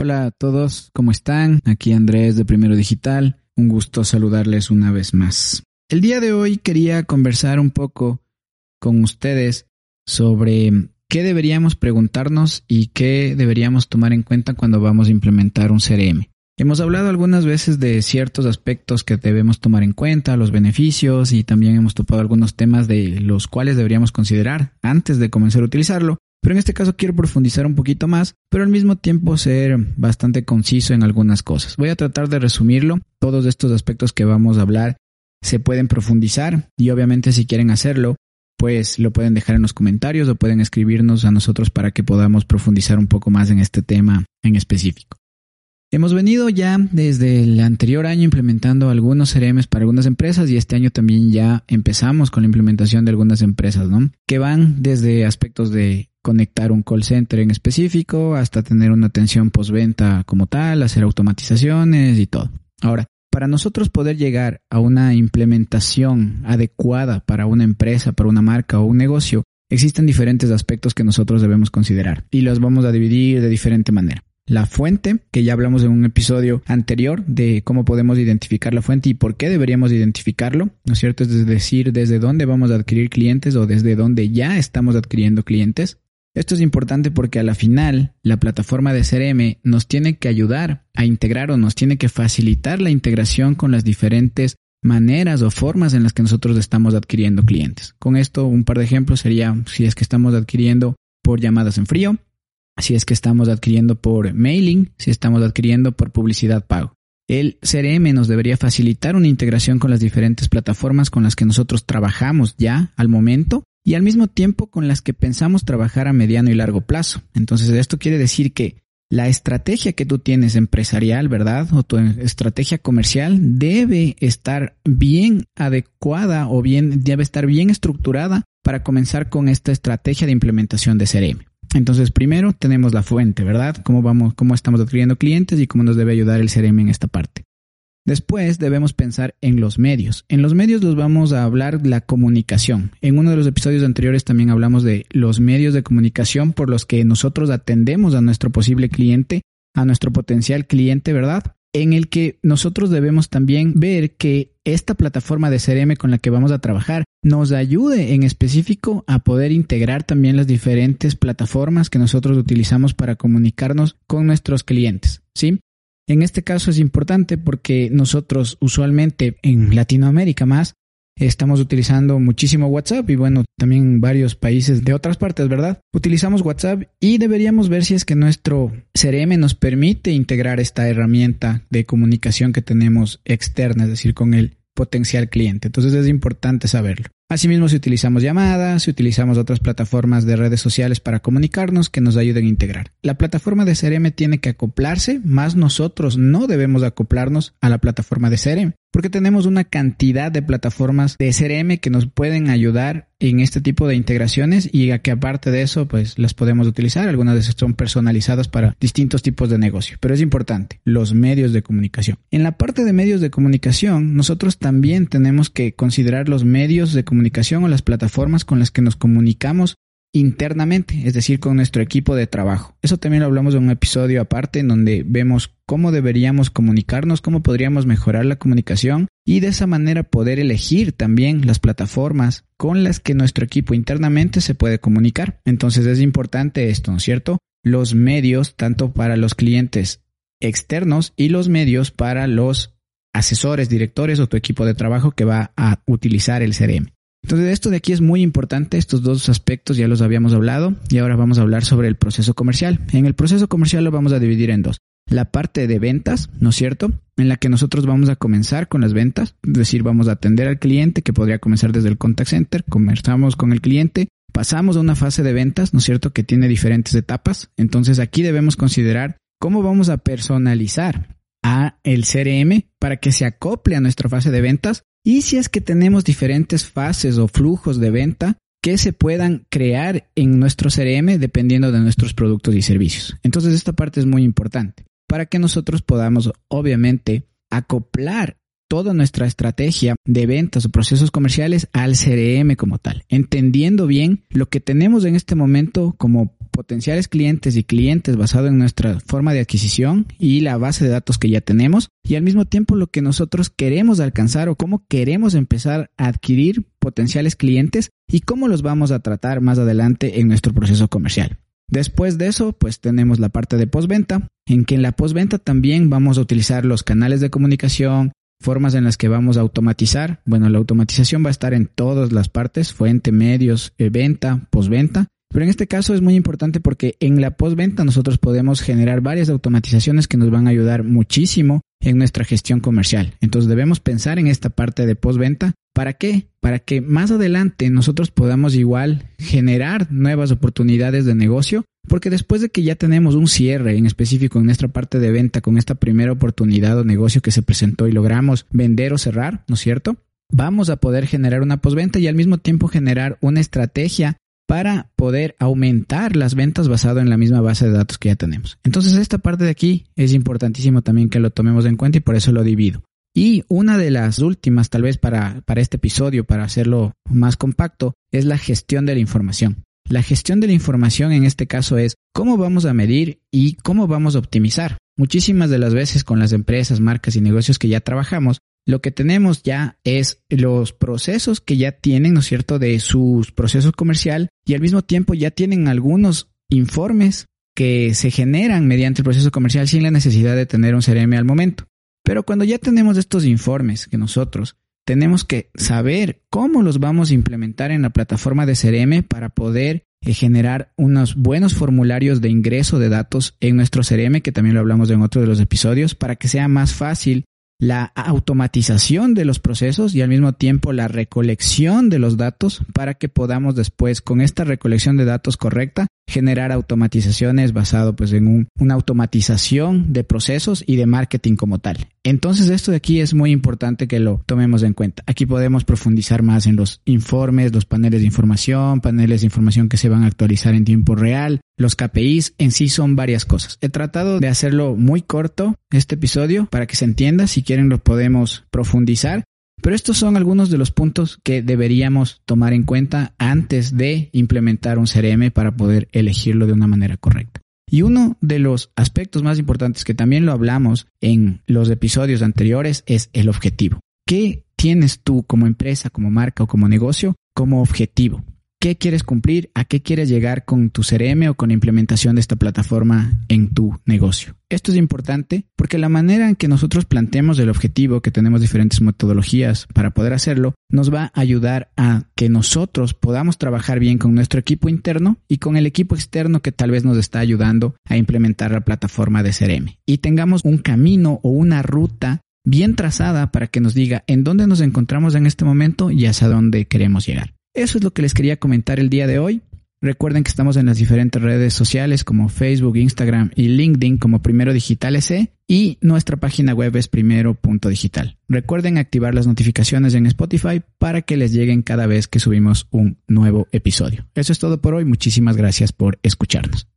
Hola a todos, ¿cómo están? Aquí Andrés de Primero Digital. Un gusto saludarles una vez más. El día de hoy quería conversar un poco con ustedes sobre qué deberíamos preguntarnos y qué deberíamos tomar en cuenta cuando vamos a implementar un CRM. Hemos hablado algunas veces de ciertos aspectos que debemos tomar en cuenta, los beneficios y también hemos topado algunos temas de los cuales deberíamos considerar antes de comenzar a utilizarlo. Pero en este caso quiero profundizar un poquito más, pero al mismo tiempo ser bastante conciso en algunas cosas. Voy a tratar de resumirlo. Todos estos aspectos que vamos a hablar se pueden profundizar y obviamente si quieren hacerlo, pues lo pueden dejar en los comentarios o pueden escribirnos a nosotros para que podamos profundizar un poco más en este tema en específico. Hemos venido ya desde el anterior año implementando algunos CRMs para algunas empresas y este año también ya empezamos con la implementación de algunas empresas, ¿no? Que van desde aspectos de conectar un call center en específico hasta tener una atención postventa como tal, hacer automatizaciones y todo. Ahora, para nosotros poder llegar a una implementación adecuada para una empresa, para una marca o un negocio, existen diferentes aspectos que nosotros debemos considerar y los vamos a dividir de diferente manera la fuente, que ya hablamos en un episodio anterior de cómo podemos identificar la fuente y por qué deberíamos identificarlo, ¿no es cierto? Es decir, desde dónde vamos a adquirir clientes o desde dónde ya estamos adquiriendo clientes. Esto es importante porque a la final la plataforma de CRM nos tiene que ayudar a integrar o nos tiene que facilitar la integración con las diferentes maneras o formas en las que nosotros estamos adquiriendo clientes. Con esto un par de ejemplos sería si es que estamos adquiriendo por llamadas en frío, si es que estamos adquiriendo por mailing, si estamos adquiriendo por publicidad pago. El CRM nos debería facilitar una integración con las diferentes plataformas con las que nosotros trabajamos ya al momento y al mismo tiempo con las que pensamos trabajar a mediano y largo plazo. Entonces esto quiere decir que la estrategia que tú tienes empresarial, ¿verdad? O tu estrategia comercial debe estar bien adecuada o bien debe estar bien estructurada para comenzar con esta estrategia de implementación de CRM. Entonces, primero tenemos la fuente, ¿verdad? Cómo vamos, cómo estamos adquiriendo clientes y cómo nos debe ayudar el CRM en esta parte. Después debemos pensar en los medios. En los medios los vamos a hablar la comunicación. En uno de los episodios anteriores también hablamos de los medios de comunicación por los que nosotros atendemos a nuestro posible cliente, a nuestro potencial cliente, ¿verdad? En el que nosotros debemos también ver que esta plataforma de CRM con la que vamos a trabajar nos ayude en específico a poder integrar también las diferentes plataformas que nosotros utilizamos para comunicarnos con nuestros clientes, ¿sí? En este caso es importante porque nosotros usualmente en Latinoamérica más estamos utilizando muchísimo WhatsApp y bueno, también varios países de otras partes, ¿verdad? Utilizamos WhatsApp y deberíamos ver si es que nuestro CRM nos permite integrar esta herramienta de comunicación que tenemos externa, es decir, con el potencial cliente. Entonces es importante saberlo. Asimismo, si utilizamos llamadas, si utilizamos otras plataformas de redes sociales para comunicarnos que nos ayuden a integrar. La plataforma de CRM tiene que acoplarse, más nosotros no debemos acoplarnos a la plataforma de CRM porque tenemos una cantidad de plataformas de CRM que nos pueden ayudar en este tipo de integraciones y a que aparte de eso pues las podemos utilizar. Algunas de esas son personalizadas para distintos tipos de negocio, pero es importante, los medios de comunicación. En la parte de medios de comunicación, nosotros también tenemos que considerar los medios de comunicación o las plataformas con las que nos comunicamos internamente, es decir, con nuestro equipo de trabajo. Eso también lo hablamos en un episodio aparte en donde vemos cómo deberíamos comunicarnos, cómo podríamos mejorar la comunicación y de esa manera poder elegir también las plataformas con las que nuestro equipo internamente se puede comunicar. Entonces es importante esto, ¿no es cierto? Los medios, tanto para los clientes externos y los medios para los asesores, directores o tu equipo de trabajo que va a utilizar el CRM. Entonces esto de aquí es muy importante, estos dos aspectos ya los habíamos hablado y ahora vamos a hablar sobre el proceso comercial. En el proceso comercial lo vamos a dividir en dos. La parte de ventas, ¿no es cierto? En la que nosotros vamos a comenzar con las ventas, es decir, vamos a atender al cliente que podría comenzar desde el contact center, conversamos con el cliente, pasamos a una fase de ventas, ¿no es cierto? Que tiene diferentes etapas. Entonces aquí debemos considerar cómo vamos a personalizar a el CRM para que se acople a nuestra fase de ventas y si es que tenemos diferentes fases o flujos de venta que se puedan crear en nuestro CRM dependiendo de nuestros productos y servicios. Entonces esta parte es muy importante para que nosotros podamos obviamente acoplar toda nuestra estrategia de ventas o procesos comerciales al CRM como tal, entendiendo bien lo que tenemos en este momento como potenciales clientes y clientes basado en nuestra forma de adquisición y la base de datos que ya tenemos y al mismo tiempo lo que nosotros queremos alcanzar o cómo queremos empezar a adquirir potenciales clientes y cómo los vamos a tratar más adelante en nuestro proceso comercial. Después de eso, pues tenemos la parte de postventa, en que en la postventa también vamos a utilizar los canales de comunicación, formas en las que vamos a automatizar. Bueno, la automatización va a estar en todas las partes, fuente, medios, eh, venta, postventa, pero en este caso es muy importante porque en la postventa nosotros podemos generar varias automatizaciones que nos van a ayudar muchísimo en nuestra gestión comercial. Entonces debemos pensar en esta parte de postventa. ¿Para qué? Para que más adelante nosotros podamos igual generar nuevas oportunidades de negocio, porque después de que ya tenemos un cierre en específico en nuestra parte de venta con esta primera oportunidad o negocio que se presentó y logramos vender o cerrar, ¿no es cierto? Vamos a poder generar una postventa y al mismo tiempo generar una estrategia para poder aumentar las ventas basado en la misma base de datos que ya tenemos. Entonces esta parte de aquí es importantísimo también que lo tomemos en cuenta y por eso lo divido. Y una de las últimas, tal vez para, para este episodio, para hacerlo más compacto, es la gestión de la información. La gestión de la información en este caso es cómo vamos a medir y cómo vamos a optimizar. Muchísimas de las veces con las empresas, marcas y negocios que ya trabajamos, lo que tenemos ya es los procesos que ya tienen, ¿no es cierto?, de sus procesos comercial y al mismo tiempo ya tienen algunos informes que se generan mediante el proceso comercial sin la necesidad de tener un CRM al momento. Pero cuando ya tenemos estos informes que nosotros tenemos que saber cómo los vamos a implementar en la plataforma de CRM para poder eh, generar unos buenos formularios de ingreso de datos en nuestro CRM, que también lo hablamos en otro de los episodios, para que sea más fácil la automatización de los procesos y al mismo tiempo la recolección de los datos para que podamos después con esta recolección de datos correcta generar automatizaciones basado pues en una automatización de procesos y de marketing como tal. Entonces esto de aquí es muy importante que lo tomemos en cuenta. Aquí podemos profundizar más en los informes, los paneles de información, paneles de información que se van a actualizar en tiempo real. Los KPIs en sí son varias cosas. He tratado de hacerlo muy corto este episodio para que se entienda. Si quieren lo podemos profundizar. Pero estos son algunos de los puntos que deberíamos tomar en cuenta antes de implementar un CRM para poder elegirlo de una manera correcta. Y uno de los aspectos más importantes que también lo hablamos en los episodios anteriores es el objetivo. ¿Qué tienes tú como empresa, como marca o como negocio como objetivo? Qué quieres cumplir, a qué quieres llegar con tu CRM o con la implementación de esta plataforma en tu negocio. Esto es importante porque la manera en que nosotros planteemos el objetivo, que tenemos diferentes metodologías para poder hacerlo, nos va a ayudar a que nosotros podamos trabajar bien con nuestro equipo interno y con el equipo externo que tal vez nos está ayudando a implementar la plataforma de CRM. Y tengamos un camino o una ruta bien trazada para que nos diga en dónde nos encontramos en este momento y hacia dónde queremos llegar. Eso es lo que les quería comentar el día de hoy. Recuerden que estamos en las diferentes redes sociales como Facebook, Instagram y LinkedIn como Primero Digital S y nuestra página web es primero.digital. Recuerden activar las notificaciones en Spotify para que les lleguen cada vez que subimos un nuevo episodio. Eso es todo por hoy. Muchísimas gracias por escucharnos.